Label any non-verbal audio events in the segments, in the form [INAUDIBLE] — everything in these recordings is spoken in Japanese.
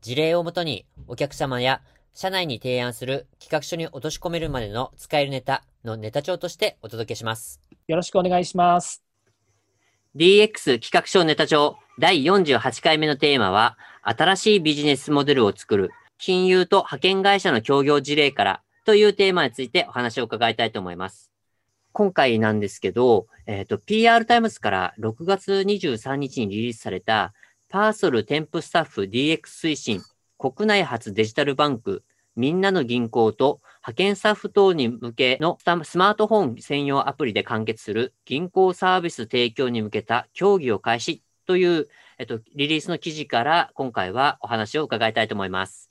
事例をもとにお客様や社内に提案する企画書に落とし込めるまでの使えるネタのネタ帳としてお届けします。よろしくお願いします DX 企画書ネタ帳第48回目のテーマは、新しいビジネスモデルを作る、金融と派遣会社の協業事例からというテーマについてお話を伺いたいと思います。今回なんですけど、えっ、と、PR タイムズから6月23日にリリースされた、パーソルテンプスタッフ DX 推進、国内初デジタルバンク、みんなの銀行と派遣スタッフ等に向けのスマートフォン専用アプリで完結する銀行サービス提供に向けた協議を開始という、えっと、リリースの記事から今回はお話を伺いたいと思います。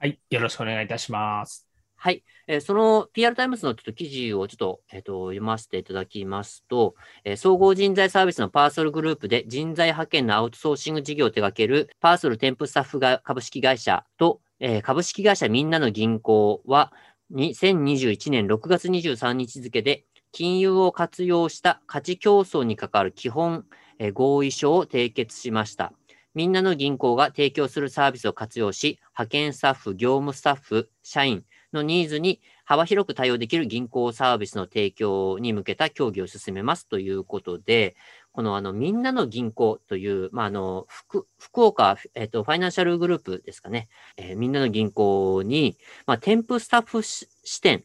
はいよろしくお願いいたしますはい。えーその PR タイムズのちょっと記事をちょっと、えっと読ませていただきますと、えー総合人材サービスのパーソルグループで人材派遣のアウトソーシング事業を手掛けるパーソルテンプスタッフが株式会社と、えー株式会社みんなの銀行は2021年6月23日付で金融を活用した価値共創に関わる基本、えー合意書を締結しました。みんなの銀行が提供するサービスを活用し、派遣スタッフ、業務スタッフ、社員のニーズに幅広く対応できる銀行サービスの提供に向けた協議を進めますということで、このあのみんなの銀行という、まあ、あの福福岡、えっと、ファイナンシャルグループですかね、えーみんなの銀行に、まあ、添付スタッフ支店、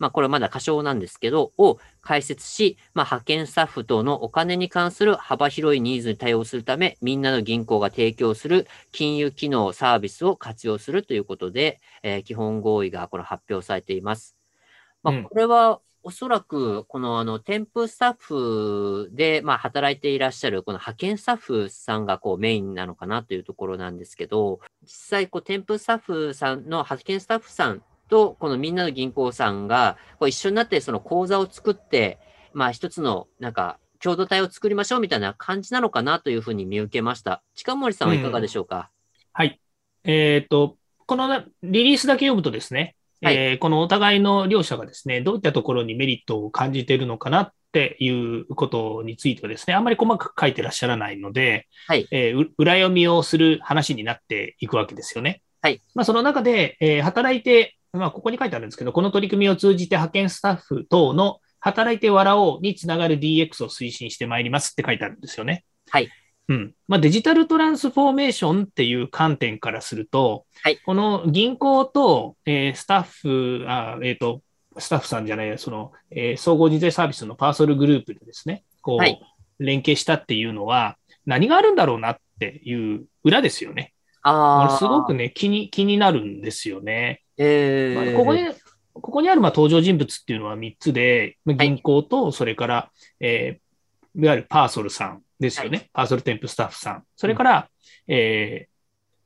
まあ、これはまだ過小なんですけど、を開設し、まあ、派遣スタッフ等のお金に関する幅広いニーズに対応するため、みんなの銀行が提供する金融機能、サービスを活用するということで、えー基本合意がこの発表されています。まあ、うんこれはおそらく、このあの、添付スタッフで、まあ、働いていらっしゃる、この派遣スタッフさんがこうメインなのかなというところなんですけど、実際、こう、添付スタッフさんの派遣スタッフさんと、このみんなの銀行さんが、こう一緒になってその講座を作って、まあ、一つの、なんか、共同体を作りましょうみたいな感じなのかなというふうに見受けました。近森さんはいかがでしょうか、はい。えっ、と、このなリリースだけ読むとですね、はいえーこのお互いの両者がですね、どういったところにメリットを感じているのかなっていうことについてはですね、あんまり細かく書いてらっしゃらないので、はいえーう裏読みをする話になっていくわけですよね。はい。まあ、その中で、えー働いて、まあ、ここに書いてあるんですけど、この取り組みを通じて派遣スタッフ等の働いて笑おうにつながる DX を推進してまいりますって書いてあるんですよね。はい。うん。まあ、デジタルトランスフォーメーションっていう観点からすると、はいこの銀行と、えースタッフ、あえっ、と、スタッフさんじゃない、その、えー総合人材サービスのパーソルグループでですね、こう、はい連携したっていうのは、何があるんだろうなっていう裏ですよね。こあすごくね、気に、気になるんですよね。えー、まあここに、ここにあるまあ登場人物っていうのは3つで、まあ銀行と、それから、えーいわゆるパーソルさんですよね。パーソルテンプスタッフさん。それから、え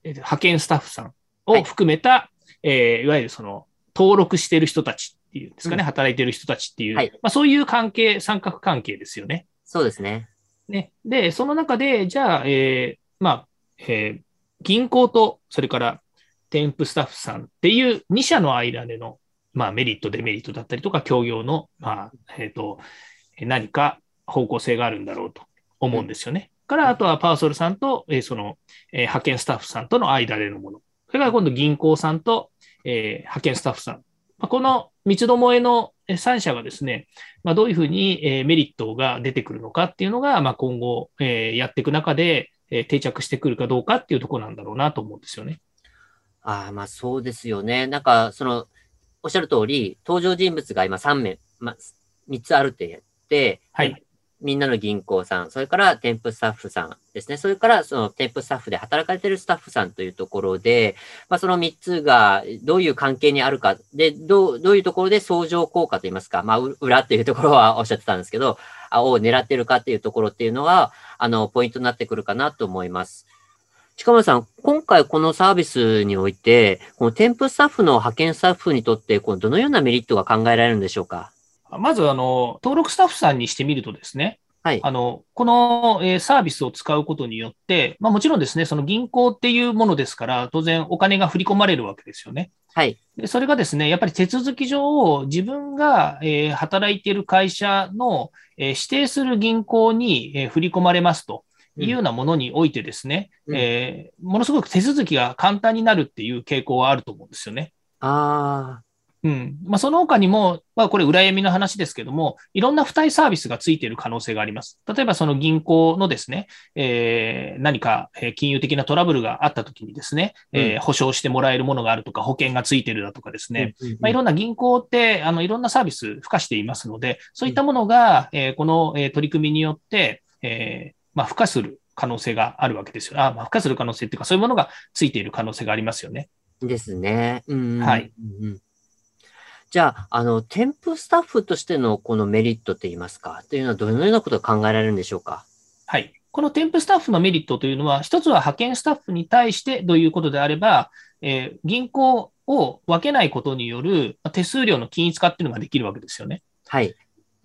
ーえー派遣スタッフさんを含めた、いえーいわゆるその、登録している人たちっていうんですかね、うん働いている人たちっていう、はいまあそういう関係、三角関係ですよね。そうですね。ね。で、その中で、じゃあ、えーまあ、えー銀行と、それから、テンプスタッフさんっていう2社の間での、まあ、メリット、デメリットだったりとか、協業の、まあ、えっ、ー何か方向性があるんだろうと思うんですよね。から、あとはパーソルさんと、えーその、えー派遣スタッフさんとの間でのもの。それから今度銀行さんと、えー派遣スタッフさん。まあ、この三つどもえの3社がですね、まあ、どういうふうに、えーメリットが出てくるのかっていうのが、まあ、今後、えーやっていく中で、えー定着してくるかどうかっていうところなんだろうなと思うんですよね。ああ、まあそうですよね。なんか、その、おっしゃる通り、登場人物が今3名、まあ、3つあるって言って、はい。みんなの銀行さん、それから添付スタッフさんですね。それからその添付スタッフで働かれているスタッフさんというところで、まあ、その3つがどういう関係にあるか、で、どう、どういうところで相乗効果といいますか、まあ、う裏っていうところはおっしゃってたんですけど、あを狙ってるかっていうところっていうのは、あの、ポイントになってくるかなと思います。近村さん、今回このサービスにおいて、この添付スタッフの派遣スタッフにとって、このどのようなメリットが考えられるんでしょうか？まず、あの、登録スタッフさんにしてみるとですね、はい。あの、この、えーサービスを使うことによって、まあもちろんですね、その銀行っていうものですから、当然お金が振り込まれるわけですよね。はい。でそれがですね、やっぱり手続き上、自分が、えー働いている会社の、えー指定する銀行に、えー振り込まれますというようなものにおいてですね、うんえーものすごく手続きが簡単になるっていう傾向はあると思うんですよね。あうん。まあ、その他にも、まあ、これ裏闇の話ですけども、いろんな付帯サービスがついている可能性があります。例えば、その銀行のですね、えー何かえー金融的なトラブルがあったときにですね、えー保証してもらえるものがあるとか、保険がついてるだとかですあ。ね、うんうんうんまあ、いろんな銀行って、あの、いろんなサービス付加していますので、そういったものが、えーこの、えー取り組みによって、えーまあ、付加する可能性があるわけですよ。あ、まあ、付加する可能性っていうか、そういうものがついている可能性がありますよね。ですね。うんうんはい。うんうんじゃあ、あの、添付スタッフとしてのこのメリットといいますか、というのはどのようなことが考えられるんでしょうか？はい。この添付スタッフのメリットというのは、一つは派遣スタッフに対してということであれば、えー銀行を分けないことによるまあ手数料の均一化っていうのができるわけですよね。はい。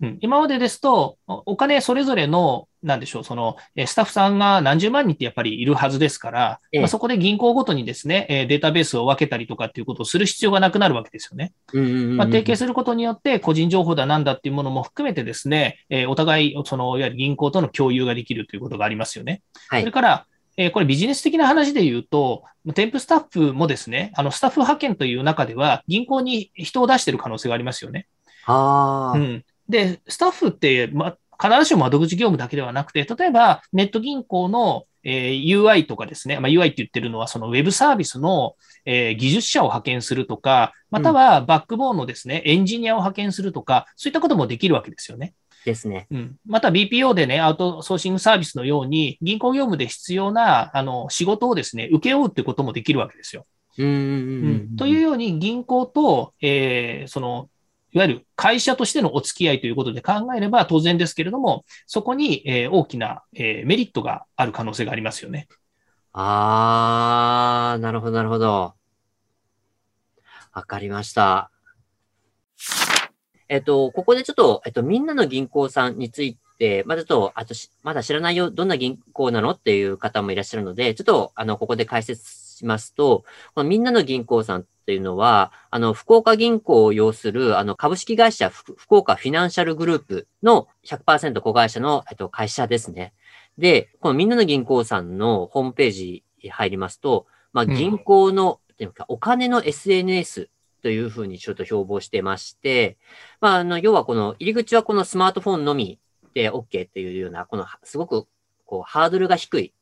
うん、今までですと、おお金それぞれの、なんでしょう、その、えースタッフさんが何十万人ってやっぱりいるはずですから、ええまあ、そこで銀行ごとにですね、えーデータベースを分けたりとかっていうことをする必要がなくなるわけですよね。まあ、提携することによって、個人情報だなんだっていうものも含めてですね、えーお互い、その、いわゆる銀行との共有ができるということがありますよね。はいそれから、えーこれビジネス的な話で言うと、添付スタッフもですね、あの、スタッフ派遣という中では、銀行に人を出している可能性がありますよね。ああ、うん。で、スタッフって、ま、必ずしも窓口業務だけではなくて、例えば、ネット銀行の、えー UI とかですね、まあ、UI って言ってるのは、そのウェブサービスの、えー技術者を派遣するとか、またはバックボーンのですね、エンジニアを派遣するとか、そういったこともできるわけですよね。ですね。うん。また BPO でね、アウトソーシングサービスのように、銀行業務で必要な、あの、仕事をですね、請け負うってこともできるわけですよ。うんうんうんううんん。というように、銀行と、えーその、いわゆる会社としてのお付き合いということで考えれば当然ですけれども、そこに、えー大きな、えーメリットがある可能性がありますよね。ああ、なるほど、なるほど。わかりました。えっと、ここでちょっと、えっと、みんなの銀行さんについて、まだちょっと、あとし、まだ知らないよ、どんな銀行なのっていう方もいらっしゃるので、ちょっと、あの、ここで解説しますと、このみんなの銀行さんっていうのは、あの、福岡銀行を要する、あの、株式会社ふ福岡フィナンシャルグループの100%子会社の、えっと、会社ですね。で、このみんなの銀行さんのホームページに入りますと、まあ、うん銀行の、うかお金の SNS というふうにちょっと標榜してまして、まあ、あの、要はこの入り口はこのスマートフォンのみで OK っていうような、このすごくこうハードルが低い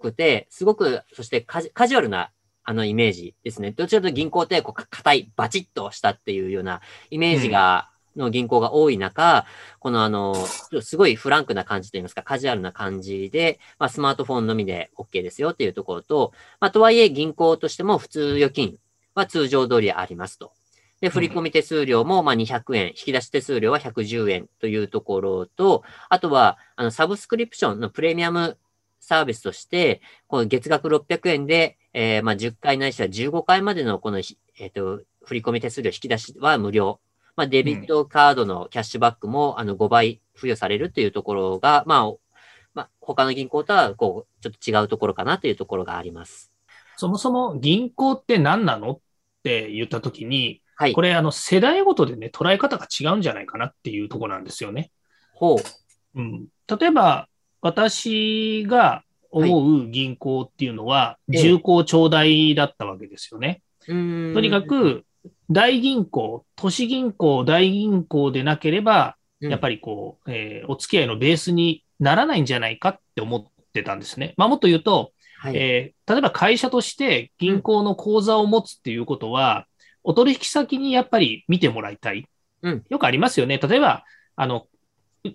くて、すごく、そしてカジカジュアルなあのイメージですね。どちらかというと銀行ってこうか硬い、バチッとしたっていうようなイメージが、の銀行が多い中、このあの、すごいフランクな感じといいますか、カジュアルな感じで、まあ、スマートフォンのみで OK ですよっていうところと、まあ、とはいえ銀行としても普通預金は通常通りありますと。で、振込手数料もまあ200円、引き出し手数料は110円というところと、あとは、あの、サブスクリプションのプレミアムサービスとして、この月額600円で、えーまあ10回ないしは15回までのこのひ、えっ、と、振込手数料引き出しは無料。まあ、デビットカードのキャッシュバックも、あの、5倍付与されるというところが、まあ、まあ、他の銀行とは、こう、ちょっと違うところかなというところがあります。そもそも銀行って何なのって言ったときに、はい。これあの世代ごとでね、捉え方が違うんじゃないかなっていうところなんですよね。ほう。うん、例えば、私が思う銀行っていうのは、ええ重厚長大だったわけですよね。うーんとにか、く、大銀行、都市銀行、大銀行でなければ、うんやっぱりこう、えーお付き合いのベースにならないんじゃないかって思ってたんですね。まあ、もっと言うと、はい。えー例えば会社として銀行の口座を持つっていうことは、お取引先にやっぱり見てもらいたい。うんよくありますよね。例えば、あの、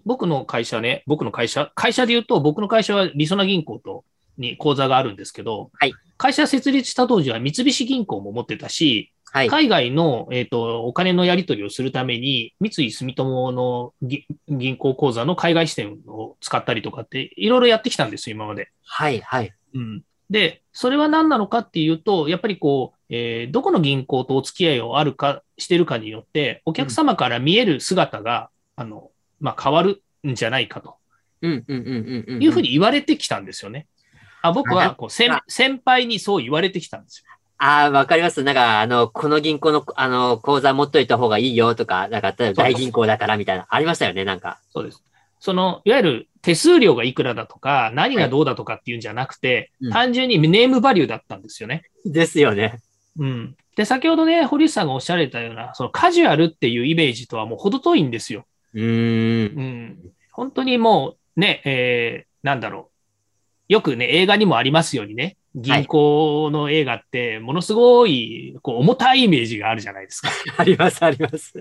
僕の会社ね、僕の会社、会社で言うと、僕の会社はりそな銀行と、に口座があるんですけど、はい会社設立した当時は三菱銀行も持ってたし、はい。海外の、えっ、と、お金のやり取りをするために、三井住友のぎ銀行口座の海外支店を使ったりとかって、いろいろやってきたんですよ、今まで。はい。はい。うん。で、それは何なのかっていうと、やっぱりこう、えーどこの銀行とお付き合いをあるか、してるかによって、お客様から見える姿が、あの、まあ、変わるんじゃないかとうんうんうんうんうん。いうふうに言われてきたんですよね。あ僕あはこう先あ先輩にそう言われてきたんですよ。ああ、わかります。なんか、あの、この銀行の、あの、口座持っといた方がいいよとか、なんか、例えば大銀行だからみたいな、ありましたよね、なんか。そうです。その、いわゆる手数料がいくらだとか、何がどうだとかっていうんじゃなくて、うん単純にネームバリューだったんですよね。ですよね。うん。で、先ほどね、堀内さんがおっしゃられたような、そのカジュアルっていうイメージとはもう程遠いんですよ。うーん。うん。本当にもう、ね、えー、なんだろう。よくね、映画にもありますようにね、銀行の映画って、ものすごい、こう、重たいイメージがあるじゃないですか。[LAUGHS] あります、あります。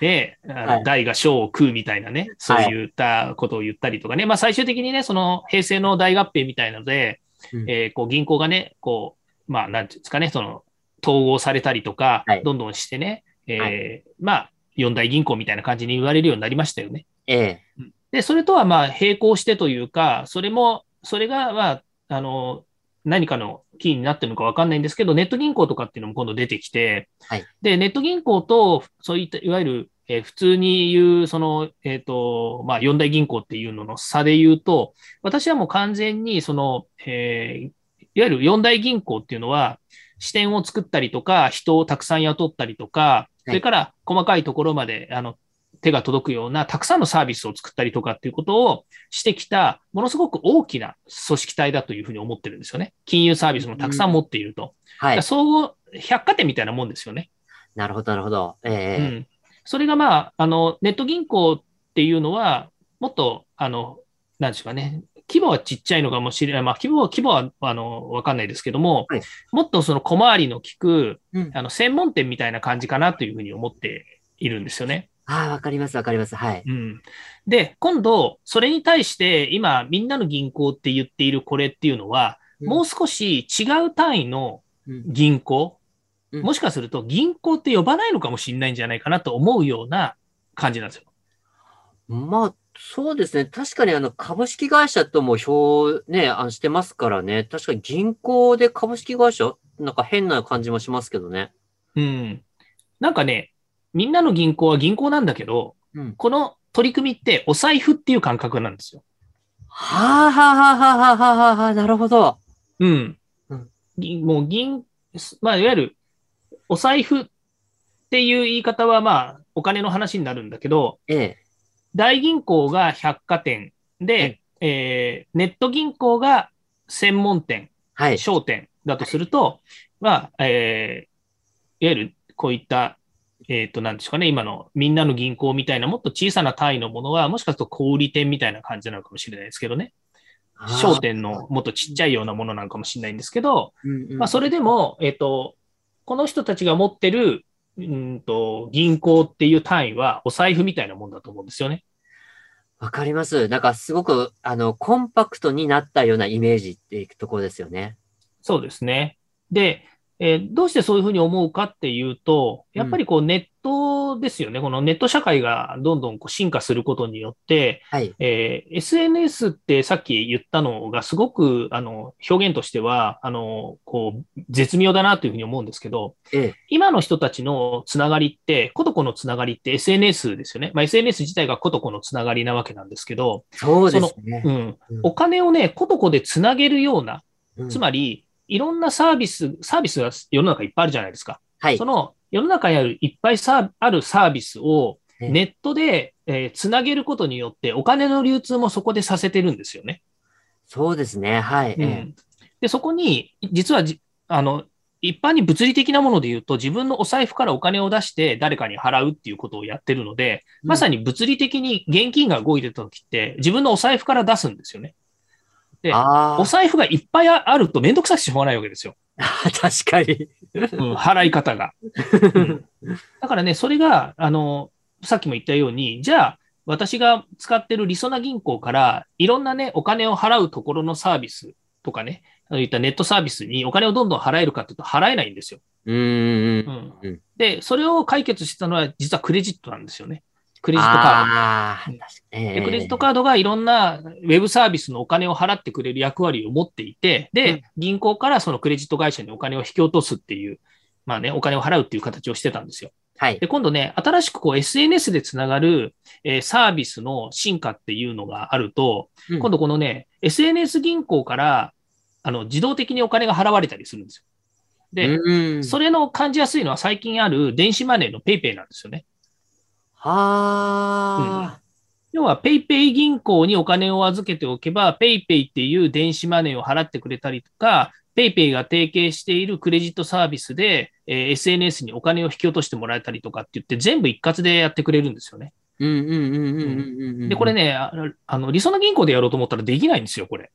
で、あのはい大が小を食うみたいなね、そういったことを言ったりとかね、まあ最終的にね、その平成の大合併みたいなので、うんえーこう銀行がね、こう、まあなんていうんですかね、その統合されたりとかはい、どんどんしてね、えーはまあ四大銀行みたいな感じに言われるようになりましたよね。ええ。で、それとはまあ並行してというか、それも、それがまあ、あの、何かのキーになってるのかわかんないんですけど、ネット銀行とかっていうのも今度出てきて、はいで、ネット銀行と、そういった、いわゆる、えー普通に言う、その、えっ、と、まあ、四大銀行っていうのの差で言うと、私はもう完全に、その、えーいわゆる四大銀行っていうのは、支店を作ったりとか、人をたくさん雇ったりとか、それから細かいところまで、あの、手が届くようなたくさんのサービスを作ったりとかっていうことをしてきた、ものすごく大きな組織体だというふうに思ってるんですよね。金融サービスもたくさん持っていると。はい。総合、百貨店みたいなもんですよね。なるほど、なるほど。えうえ。ん。それがまあ、あの、ネット銀行っていうのは、もっと、あの、なんでしょうかね。規模はちっちゃいのかもしれない。まあ、規模は、規模は、あの、わかんないですけども、はいもっとその小回りの利く、うんあの、専門店みたいな感じかなというふうに思っているんですよね。ああ、わかります、わかります。はい。うん。で、今度、それに対して、今、みんなの銀行って言っているこれっていうのは、もう少し違う単位のうん、銀行、うんもしかすると銀行って呼ばないのかもしれないんじゃないかなと思うような感じなんですよ。まあ、そうですね。確かに、あの、株式会社とも表、ね、あのしてますからね。確かに銀行で株式会社なんか変な感じもしますけどね。うん。なんかね、みんなの銀行は銀行なんだけど、うん。この取り組みってお財布っていう感覚なんですよ。はあ、はあ、はあ、はあ、はあ、はあ、はあ、なるほど。うんうん。銀もう銀、まあ、いわゆる、お財布っていう言い方は、まあ、お金の話になるんだけど、ええ。大銀行が百貨店で、えーネット銀行が専門店、はい。商店だとすると、まあ、えーいわゆるこういった、えっ、と、なんですかね、今のみんなの銀行みたいなもっと小さな単位のものは、もしかすると小売店みたいな感じなのかもしれないですけどね。商店のもっとちっちゃいようなものなのかもしれないんですけど、うんうんまあ、それでも、えっ、と、この人たちが持ってる、うんと、銀行っていう単位は、お財布みたいなもんだと思うんですよね。わかります。なんかすごく、あの、コンパクトになったようなイメージっていうところですよね。そうですね。で、えーどうしてそういうふうに思うかっていうと、やっぱりこうネットですよね。このネット社会がどんどんこう進化することによって、はい。えー SNS ってさっき言ったのがすごくあの表現としては、あの、こう、絶妙だなというふうに思うんですけど、ええ。今の人たちのつながりって、コトコのつながりって SNS ですよね。まあ、SNS 自体がコトコのつながりなわけなんですけど、そうですねう。んうん。お金をね、コトコでつなげるような、うんつまり、いろんなサービス、サービスが世の中いっぱいあるじゃないですか。はいそ。の世の中にあるいっぱいさあるサービスをええネットで、えーつなげることによってお金の流通もそこでさせてるんですよね。そうですね。はい。ええで、そこに、実はじ、あの、一般に物理的なもので言うと、自分のお財布からお金を出して誰かに払うっていうことをやってるので、まさに。に物理的に現金が動いてた時って、自分のお財布から出すんですよね。であお財布がいっぱいあるとめんどくさくてしょうがないわけですよ。あ、確かに。うん払い方が。[LAUGHS] うんだからね、それが、あの、さっきも言ったように、じゃあ、私が使ってるりそな銀行から、いろんなね、お金を払うところのサービスとかね、そういったネットサービスにお金をどんどん払えるかというと払えないんですよ。うーんう。んうんで、それを解決したのは、実はクレジットなんですよね。クレジットカード。ああ、うん確かに。でクレジットカードがいろんなウェブサービスのお金を払ってくれる役割を持っていて、うんで、銀行からそのクレジット会社にお金を引き落とすっていう、まあね、お金を払うっていう形をしてたんですよ。はい。で、今度ね、新しくこう SNS でつながる、えーサービスの進化っていうのがあると、うん今度このね、SNS 銀行からあの自動的にお金が払われたりするんですよ。で、うん、それの感じやすいのは最近ある電子マネーの PayPay なんですよね。はあ、要は PayPay 銀行にお金を預けておけば PayPay っていう電子マネーを払ってくれたりとか、PayPay が提携しているクレジットサービスで、えー SNS にお金を引き落としてもらえたりとかって言って全部一括でやってくれるんですよね。うんうんうんうんうんうんうん。で、これ。ね、ああの、理想の銀行でやろうと思ったらできないんですよ、これ。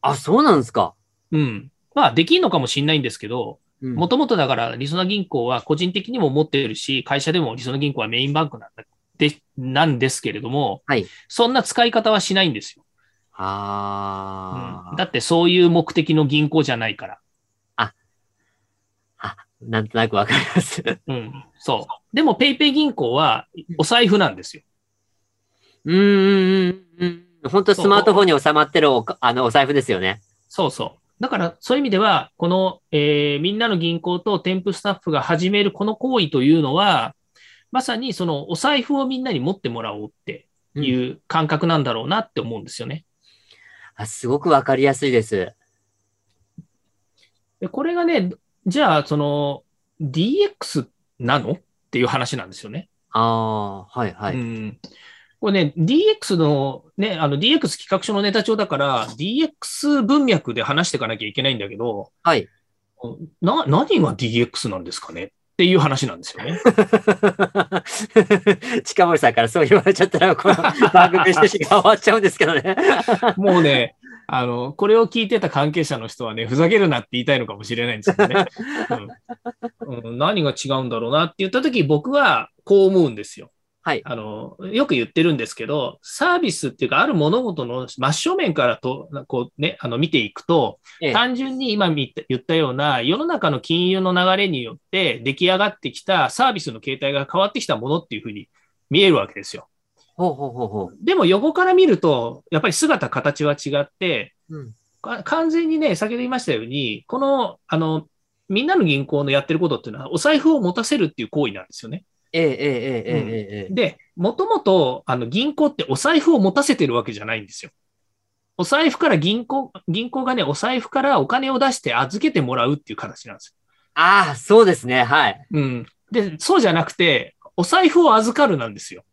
あ、そうなんですか。うん。まあ、できんのかもしれないんですけど、うんもともとだから、りそな銀行は個人的にも持ってるし、会社でもりそな銀行はメインバンクなんだでなんですけれども、はいそんな使い方はしないんですよ、ああ、うんだってそういう目的の銀行じゃないから。あ、なんとなくわかります。うん。そう。でも、ペイペイ銀行はお財布なんですよ。うんうんうんうん。本当スマートフォンに収まってるおかあのお財布ですよね。そうそう。だから、そういう意味では、この、えーみんなの銀行と添付スタッフが始めるこの行為というのは、まさにそのお財布をみんなに持ってもらおうっていう感覚なんだろうなって思うんですよね。あすごくわかりやすいです。でこれがね、じゃあ、その DX なの？っていう話なんですよね。ああ、はいはい。うんこれね、DX のね、あの DX 企画書のネタ帳だから、DX 文脈で話していかなきゃいけないんだけど、はい。な、何が DX なんですかね？っていう話なんですよね。[LAUGHS] 近森さんからそう言われちゃったら、この番組趣旨が終わっちゃうんですけどね。[LAUGHS] もうね、あの、これを聞いてた関係者の人はね、ふざけるなって言いたいのかもしれないんですけどね。[LAUGHS] うんうん何が違うんだろうなって言ったとき、僕はこう思うんですよ。はい。あの、よく言ってるんですけど、サービスっていうか、ある物事の真正面からと、こうね、あの、見ていくと、ええ単純に今言ったような、世の中の金融の流れによって出来上がってきたサービスの形態が変わってきたものっていうふうに見えるわけですよ。ほうほうほうほう。でも横から見ると、やっぱり姿、形は違って、うん。か完全にね、先ほど言いましたように、この、あの、みんなの銀行のやってることっていうのは、お財布を持たせるっていう行為なんですよね。ええええええ。で、もともと、あの、銀行ってお財布を持たせてるわけじゃないんですよ。お財布から銀行、銀行がね、お財布からお金を出して預けてもらうっていう形なんですよ。ああ、そうですね。はい。うん。で、そうじゃなくて、お財布を預かるなんですよ。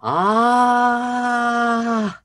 ああ。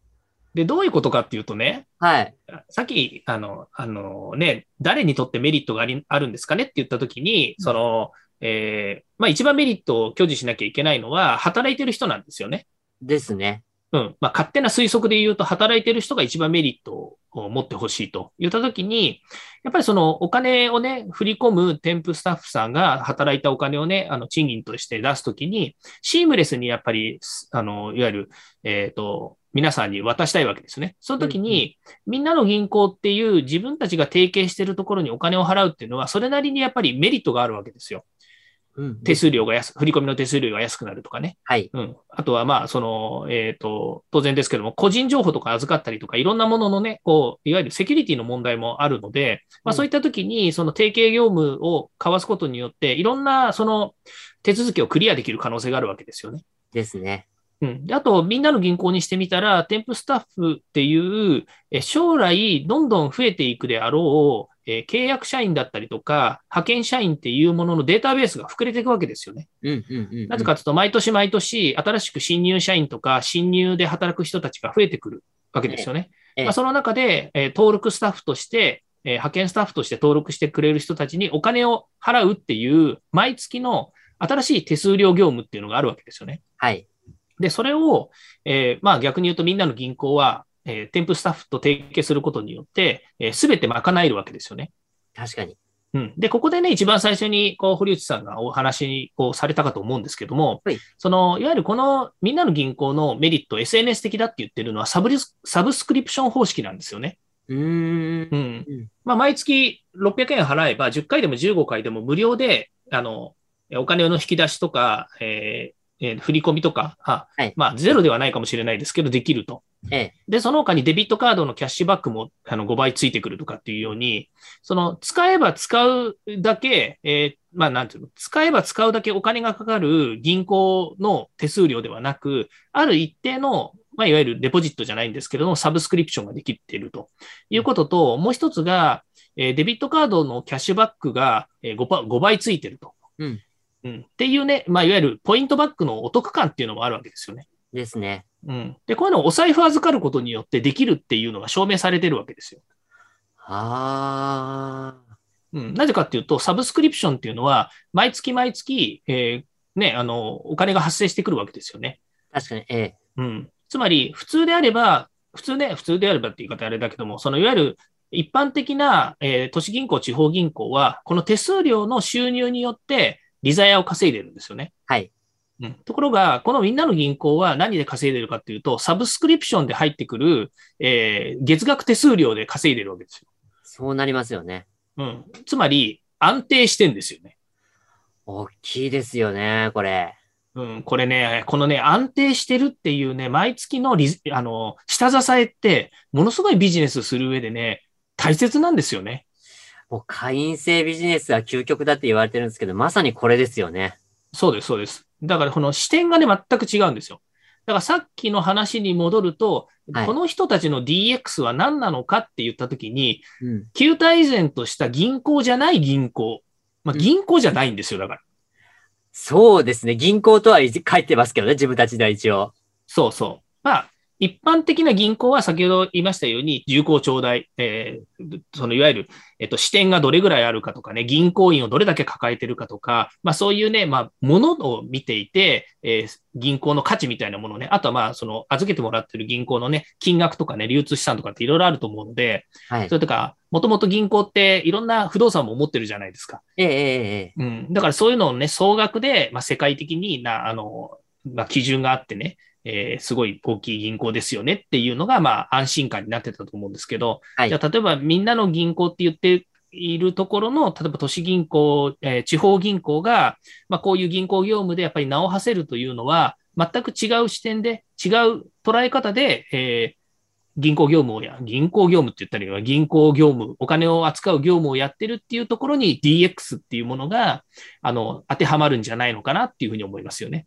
で、どういうことかっていうとね、はい。さっき、あの、あのね、誰にとってメリットがありあるんですかねって言ったときに、その、えーまあ一番メリットを享受しなきゃいけないのは、働いてる人なんですよね。ですね。うん。まあ勝手な推測で言うと、働いてる人が一番メリットを持ってほしいと言ったときに、やっぱりそのお金をね、振り込む添付スタッフさんが働いたお金をね、あの、賃金として出すときに、シームレスにやっぱり、あの、いわゆる、えっ、と、皆さんに渡したいわけですね。その時に、みんなの銀行っていう自分たちが提携しているところにお金を払うっていうのは、それなりにやっぱりメリットがあるわけですよ。うん。手数料が安、振り込みの手数料が安くなるとかね。はい。うん。あとは、まあ、その、えっ、と、当然ですけども、個人情報とか預かったりとか、いろんなもののね、こう、いわゆるセキュリティの問題もあるので、まあ、うんそういった時に、その提携業務を交わすことによって、いろんな、その、手続きをクリアできる可能性があるわけですよね。ですね。うん。で、あと、みんなの銀行にしてみたら、添付スタッフっていう、え将来どんどん増えていくであろう、えー契約社員だったりとか、派遣社員っていうもののデータベースが膨れていくわけですよね。なぜかというと、毎年毎年、新しく新入社員とか、新入で働く人たちが増えてくるわけですよね。ええまあ、その中で、えー登録スタッフとして、えー派遣スタッフとして登録してくれる人たちにお金を払うっていう、毎月の新しい手数料業務っていうのがあるわけですよね。はい。で、それを、えーまあ逆に言うとみんなの銀行は、えー添付スタッフと提携することによって、す、べ、て賄えるわけですよね。確かに。うん。で、ここでね、一番最初に、こう、堀内さんがお話に、こう、されたかと思うんですけども、はいその、いわゆるこの、みんなの銀行のメリット、SNS 的だって言ってるのは、サブリス、サブスクリプション方式なんですよね。うーんう。んうん。まあ、毎月600円払えば、10回でも15回でも無料で、あの、お金の引き出しとか、えーえー振り込みとか、あはいまあ、ゼロではないかもしれないですけど、できると。ええ。で、その他にデビットカードのキャッシュバックもあの5倍ついてくるとかっていうように、その使えば使うだけ、えーまあなんていうの、使えば使うだけお金がかかる銀行の手数料ではなく、ある一定の、まあ、いわゆるデポジットじゃないんですけれども、サブスクリプションができているということと、もう一つが、えーデビットカードのキャッシュバックがえー 5, パ5倍ついてると。うんうん、っていうね、まあ、いわゆるポイントバックのお得感っていうのもあるわけですよね。ですね。うん。で、こういうのをお財布預かることによってできるっていうのが証明されてるわけですよ。ああ。うん。なぜかっていうと、サブスクリプションっていうのは、毎月毎月、えーね、あの、お金が発生してくるわけですよね。確かに、ええ。うん。つまり、普通であれば、普通ね、普通であればって言い方あれだけども、そのいわゆる一般的な、えー都市銀行、地方銀行は、この手数料の収入によって、利ザヤを稼いでるんですよね。はい。うん、ところが、このみんなの銀行は何で稼いでるかっていうと、サブスクリプションで入ってくる、えー月額手数料で稼いでるわけですよ。そうなりますよね。うん。つまり、安定してんですよね。大きいですよね、これ。うん、これね、このね、安定してるっていうね、毎月のリあの、下支えって、ものすごいビジネスする上でね、大切なんですよね。もう会員制ビジネスが究極だって言われてるんですけど、まさにこれですよね。そうです、そうです。だから、この視点がね、全く違うんですよ。だからさっきの話に戻ると、はいこの人たちの DX は何なのかって言ったときに、うん。旧態依然とした銀行じゃない銀行。まあ、うん銀行じゃないんですよ、だから。そうですね。銀行とは書いてますけどね、自分たちでは一応。そうそう。まあ、一般的な銀行は先ほど言いましたように、重厚長大、えーそのいわゆる、えっと、支店がどれぐらいあるかとかね、銀行員をどれだけ抱えてるかとか、まあそういうね、まあ、ものを見ていて、えー銀行の価値みたいなものね、あとはまあ、その預けてもらってる銀行のね、金額とかね、流通資産とかっていろいろあると思うので、はいそ。れとか、もともと銀行っていろんな不動産も持ってるじゃないですか。ええええええうん。だからそういうのをね、総額で、まあ、世界的にな、あの、まあ、基準があってね、えーすごい大きい銀行ですよねっていうのが、まあ、安心感になってたと思うんですけど、はいじゃあ、例えばみんなの銀行って言っているところの、例えば都市銀行、えー地方銀行が、まあ、こういう銀行業務でやっぱり名を馳せるというのは、全く違う視点で、違う捉え方で、えー銀行業務をや、銀行業務って言ったりは、銀行業務、お金を扱う業務をやってるっていうところに DX っていうものが、あの、当てはまるんじゃないのかなっていうふうに思いますよね。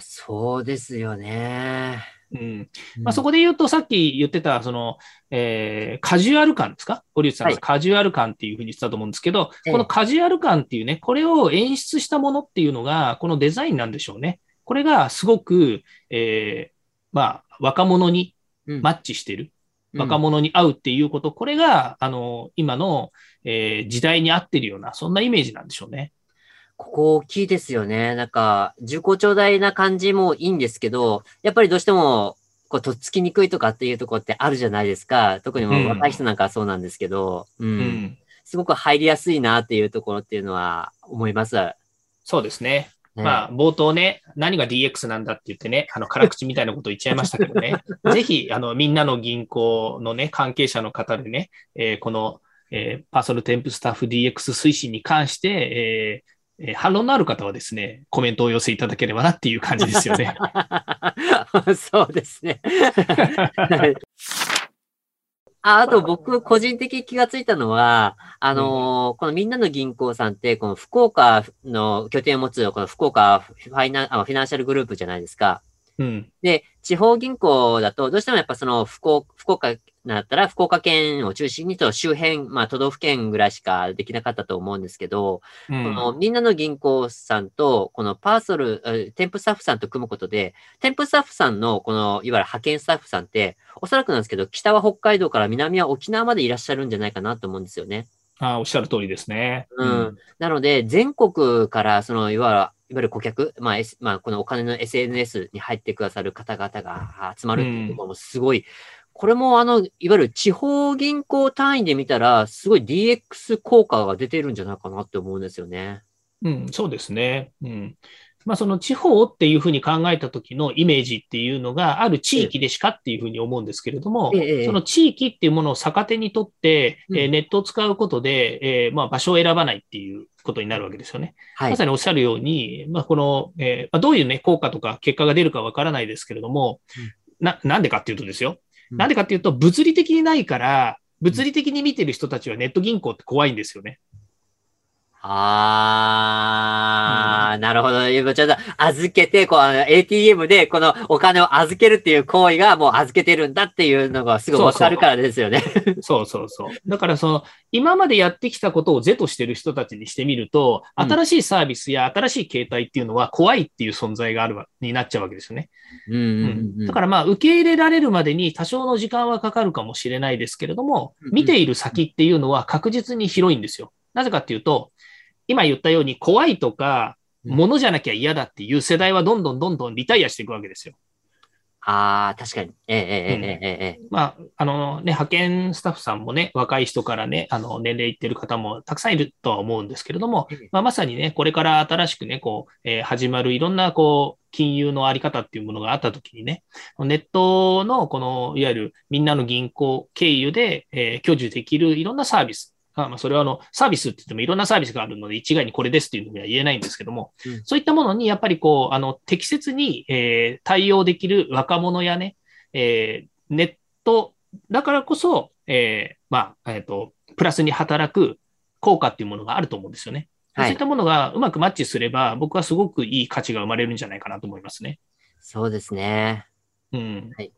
まあそうですよね。うん。まあ、そこで言うと、さっき言ってた、その、えーカジュアル感ですか？堀内さんがはいカジュアル感っていうふうに言ってたと思うんですけど、ええこのカジュアル感っていうね、これを演出したものっていうのが、このデザインなんでしょうね。これがすごく、えーまあ、若者にうんマッチしてる。うん若者に合うっていうこと、これが、あの、今の、えー時代に合ってるような、そんなイメージなんでしょうね。ここ大きいですよね。なんか、重厚長大な感じもいいんですけど、やっぱりどうしても、こう、とっつきにくいとかっていうところってあるじゃないですか。特に若い人なんかはそうなんですけど、うん。うん。すごく入りやすいなっていうところっていうのは思います。ねそうですね。まあ、冒頭ね、何が DX なんだって言ってね、あの、辛口みたいなこと言っちゃいましたけどね、[LAUGHS] ぜひ、あの、みんなの銀行のね、関係者の方でね、えーこの、えーパーソルテンプスタッフ DX 推進に関して、えーえー反論のある方はですね、コメントをお寄せいただければなっていう感じですよね。[LAUGHS] そうですね。は [LAUGHS] いああと僕、個人的に気がついたのは、あのーこのみんなの銀行さんって、この福岡の拠点を持つ、この福岡ファイナあフィナンシャルグループじゃないですか。うん。で、地方銀行だと、どうしてもやっぱその福岡、福岡だったら福岡県を中心にと周辺、まあ都道府県ぐらいしかできなかったと思うんですけど、うんこのみんなの銀行さんと、このパーソル、え添付スタッフさんと組むことで、添付スタッフさんのこの、いわゆる派遣スタッフさんって、おそらくなんですけど、北は北海道から南は沖縄までいらっしゃるんじゃないかなと思うんですよね。あーおっしゃる通りですね。うん。なので、全国から、その、いわゆる、いわゆる顧客、まあ、S まあ、このお金の SNS に入ってくださる方々が集まるっていうところもすごい、これもあの、いわゆる地方銀行単位で見たら、すごい DX 効果が出てるんじゃないかなって思うんですよね。うん、そうですね。うん。まあ、その地方っていうふうに考えた時のイメージっていうのがある地域でしかっていうふうに思うんですけれども、ええその地域っていうものを逆手にとって、うんえーネットを使うことで、えーまあ、場所を選ばないっていうことになるわけですよね。はいま。さにおっしゃるように、まあ、この、えーまあ、どういうね、効果とか結果が出るかわからないですけれども、な、なんでかっていうとですよ。うんなんでかっていうと、物理的にないから、物理的に見てる人たちはネット銀行って怖いんですよね。あー、なるほど。今ちょっと預けて、こう、ATM でこのお金を預けるっていう行為がもう預けてるんだっていうのがすぐわかるからですよね。[LAUGHS] そうそうそう。だからその、今までやってきたことを是としてる人たちにしてみると、うん新しいサービスや新しい形態っていうのは怖いっていう存在があるわ、になっちゃうわけですよね。うんうん。だからまあ、受け入れられるまでに多少の時間はかかるかもしれないですけれどもうん、見ている先っていうのは確実に広いんですよ。なぜかっていうと、今言ったように怖いとか、ものじゃなきゃ嫌だっていう世代はどんどんどんどんリタイアしていくわけですよ。ああ、確かに。ええええええ。まあ、あのね、派遣スタッフさんもね、若い人からね、あの、年齢いってる方もたくさんいるとは思うんですけれども、まあ、まさにね、これから新しくね、こう、えー、始まるいろんな、こう、金融のあり方っていうものがあったときにね、ネットの、この、いわゆるみんなの銀行経由で、えー、享できるいろんなサービスあまあ、それはあの、サービスって言ってもいろんなサービスがあるので、一概にこれですっていうのには言えないんですけども、うんそういったものにやっぱりこう、あの、適切に、えー対応できる若者やね、えーネットだからこそ、えーまあ、えっ、と、プラスに働く効果っていうものがあると思うんですよね。はいそういったものがうまくマッチすれば、僕はすごくいい価値が生まれるんじゃないかなと思いますね。そうですね。うん。はい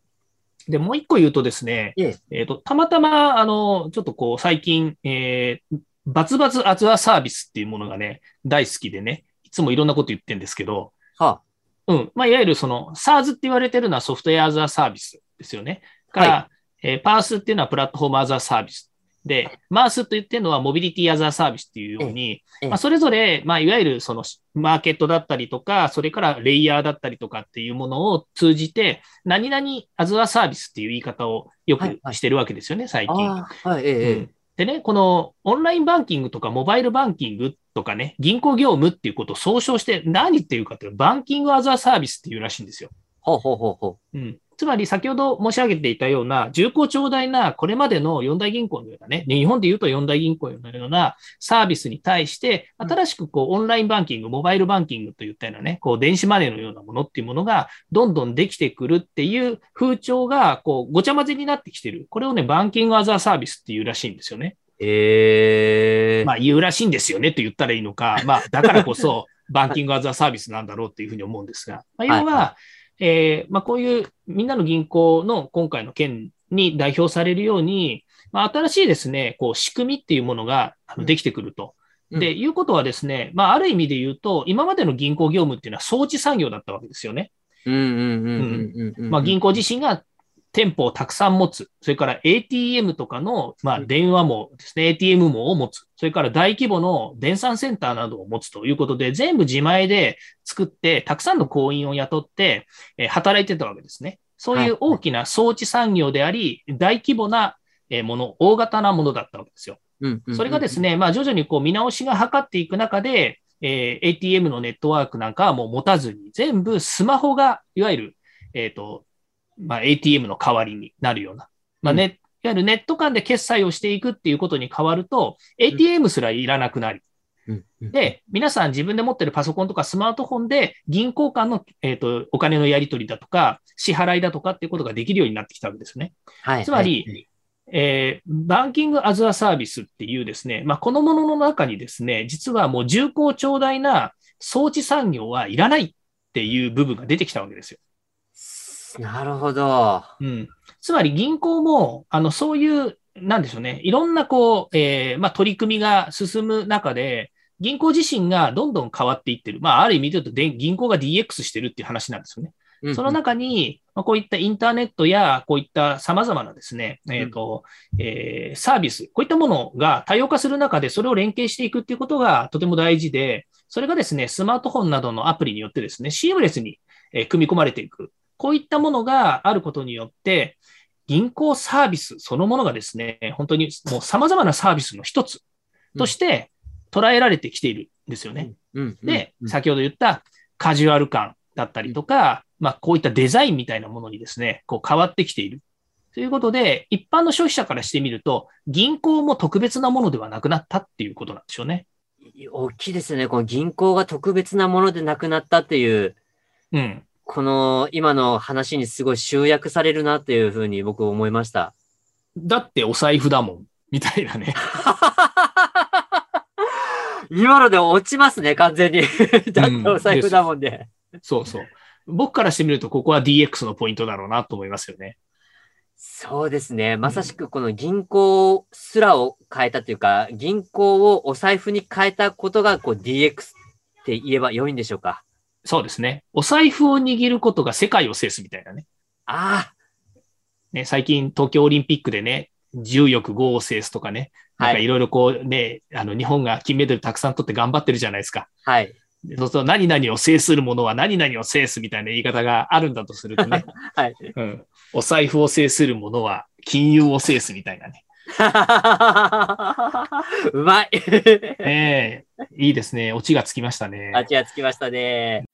で、もう一個言うとですね、えええっ、と、たまたま、あの、ちょっとこう、最近、えーバツバツアツアサービスっていうものがね、大好きでね、いつもいろんなこと言ってるんですけど、はうん。まあ、いわゆるその SARS って言われてるのはソフトウェアアザーサービスですよね。から、はえー PARS っていうのはプラットフォームアザーサービス。で、MARS と言ってるのはモビリティアザーサービスっていうように、ええ。まあ、それぞれ、まあ、いわゆるそのマーケットだったりとか、それからレイヤーだったりとかっていうものを通じて、何々アザーサービスっていう言い方をよくしてるわけですよね、最あ近。はい、えええうん。でね、このオンラインバンキングとかモバイルバンキングとかね、銀行業務っていうことを総称して何っていうかっていうとバンキングアザーサービスっていうらしいんですよ。ほうほうほうほうん。つまり先ほど申し上げていたような重厚長大なこれまでの四大銀行のようなね、日本で言うと四大銀行のようなサービスに対して、うん新しくこうオンラインバンキング、モバイルバンキングといったようなね、こう電子マネーのようなものっていうものがどんどんできてくるっていう風潮がこうごちゃ混ぜになってきてる。これをね、バンキングアザーサービスっていうらしいんですよね。う。ええまあ言うらしいんですよねと言ったらいいのか、まあだからこそ [LAUGHS] バンキングアザーサービスなんだろうっていうふうに思うんですが、まあ、要は、はえーまあこういうみんなの銀行の今回の件に代表されるように、まあ新しいですね、こう仕組みっていうものができてくると。うんで、いうことはですね、まあある意味で言うと、今までの銀行業務っていうのは装置産業だったわけですよね。うんうんうんうんうんうん。まあ、銀行自身が店舗をたくさん持つ。それから ATM とかの、まあ、電話網ですね。ATM 網を持つ。それから大規模の電産センターなどを持つということで、全部自前で作って、たくさんの行員を雇って、えー働いてたわけですね。そういう大きな装置産業であり、大規模なえーもの、大型なものだったわけですよ。それがですね、まあ徐々にこう見直しが図っていく中で、えー ATM のネットワークなんかはもう持たずに、全部スマホが、いわゆる、えっ、と、まあ ATM の代わりになるような、まあうん。ね、いわゆるネット間で決済をしていくっていうことに変わると、ATM すらいらなくなり、で、皆さん自分で持ってるパソコンとかスマートフォンで銀行間の、えっ、と、お金のやり取りだとか、支払いだとかっていうことができるようになってきたわけですね。はい。つまりはい。えーバンキングアズアサービスっていうですね、まあ、このものの中にですね、実はもう重厚長大な装置産業はいらないっていう部分が出てきたわけですよ。なるほど。うん。つまり銀行も、あの、そういう、なんでしょうね、いろんなこう、えーまあ、取り組みが進む中で、銀行自身がどんどん変わっていってる。まあ、ある意味で言うとで、銀行が DX してるっていう話なんですよね。うんその中に、まあこういったインターネットや、こういった様々なですね、えっ、と、えーサービス、こういったものが多様化する中で、それを連携していくっていうことがとても大事で、それがですね、スマートフォンなどのアプリによってですね、シームレスに、えー組み込まれていく。こういったものがあることによって、銀行サービスそのものがですね、本当にもう様々なサービスの一つとして捉えられてきているんですよね。で、うん先ほど言ったカジュアル感だったりとか、まあ、こういったデザインみたいなものにですね、こう変わってきている。ということで、一般の消費者からしてみると、銀行も特別なものではなくなったっていうことなんでしょうね。大きいですね。この銀行が特別なものでなくなったっていう、うん。この今の話にすごい集約されるなっていうふうに僕思いました。だってお財布だもん。みたいなね。[LAUGHS] 今ので落ちますね、完全に。だってお財布だもんで。そうそう。僕からしてみると、ここは DX のポイントだろうなと思いますよね。そうですね。まさしくこの銀行すらを変えたというか、銀行をお財布に変えたことがこう DX って言えば良いんでしょうか。そうですね。お財布を握ることが世界を制すみたいなね。あね、最近東京オリンピックでね、重力5を制すとかね。なんかろいろこうね、あの日本が金メダルたくさん取って頑張ってるじゃないですか。はい。でそうすると何々を制するものは何々を制すみたいな言い方があるんだとするとね、[LAUGHS] はい。うん、お財布を制するものは金融を制すみたいなね。[LAUGHS] うまい。ええいいですね。オチがつきましたね。あちがつきましたね。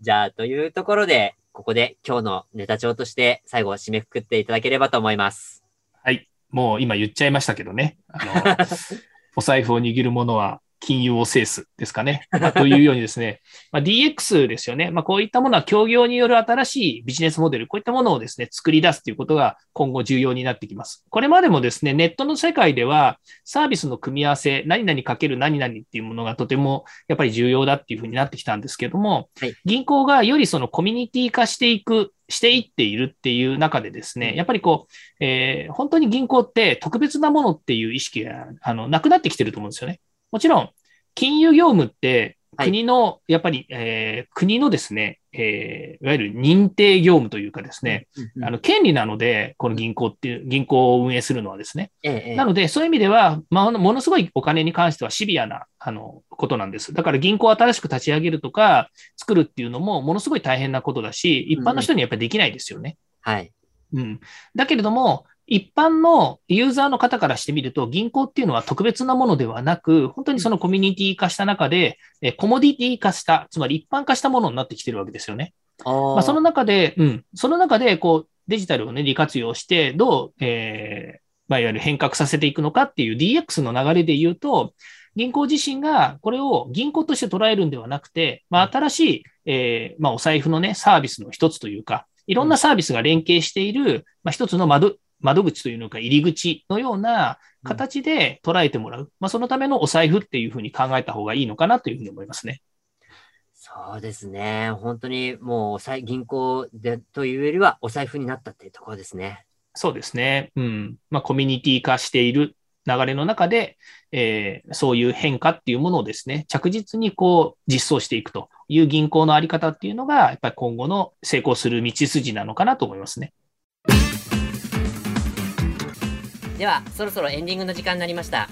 じゃあ、というところで、ここで今日のネタ帳として最後締めくくっていただければと思います。はい。もう今言っちゃいましたけどね。あの、[LAUGHS] お財布を握るものは金融を制すですかね。まあというようにですね、[LAUGHS] まあ、DX ですよね。まあ、こういったものは協業による新しいビジネスモデル、こういったものをですね、作り出すということが今後重要になってきます。これまでもですね、ネットの世界ではサービスの組み合わせ、何々かける何々っていうものがとてもやっぱり重要だっていうふうになってきたんですけども、はい銀行がよりそのコミュニティ化していく、していっているっていう中でですね、やっぱりこう、えー本当に銀行って特別なものっていう意識があのなくなってきてると思うんですよね。もちろん、金融業務ってはい国の、やっぱり、えー国のですね、えーいわゆる認定業務というかですね、あの、権利なので、この銀行っていう、銀行を運営するのはですね。ええ、ええなので、そういう意味では、まあ、ものすごいお金に関してはシビアな、あの、ことなんです。だから銀行を新しく立ち上げるとか、作るっていうのも、ものすごい大変なことだし、一般の人にやっぱりできないですよね。はい。うん。だけれども、一般のユーザーの方からしてみると、銀行っていうのは特別なものではなく、本当にそのコミュニティ化した中で、えーコモディティ化した、つまり一般化したものになってきてるわけですよね。ままあ、その中で、うん、その中で、こう、デジタルをね、利活用して、どう、えーまあ、いわゆる変革させていくのかっていう DX の流れで言うと、銀行自身がこれを銀行として捉えるんではなくて、まあ、新しい、えーまあ、お財布のね、サービスの一つというか、いろんなサービスが連携している、まあ、一つの窓、窓口というのか入り口のような形で捉えてもらう。まあ、そのためのお財布っていうふうに考えた方がいいのかなというふうに思いますね。そうですね。本当にもう銀行でというよりはお財布になったっていうところですね。そうですね。うん。まあ、コミュニティ化している流れの中で、えーそういう変化っていうものをですね、着実にこう実装していくという銀行のあり方っていうのが、やっぱり今後の成功する道筋なのかなと思いますね。では、そろそろエンディングの時間になりました。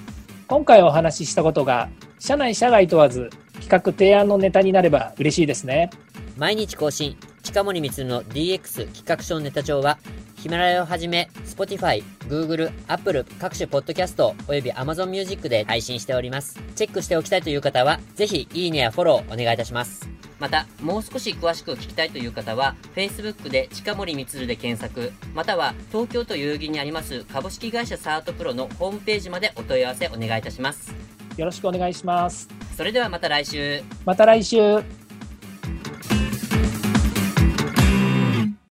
今回お話ししたことが社内社外問わず企画提案のネタになれば嬉しいですね毎日更新、近森光の DX 企画書ネタ帳は、ヒマラヤをはじめ、Spotify、Google、Apple 各種ポッドキャストおよび Amazon Music で配信しております。チェックしておきたいという方は、ぜひいいねやフォローお願いいたします。また、もう少し詳しく聞きたいという方は、Facebook で近森光で検索、または東京都代々木にあります株式会社サートプロのホームページまでお問い合わせお願いいたします。よろしくお願いしますそれではまた来週。また来週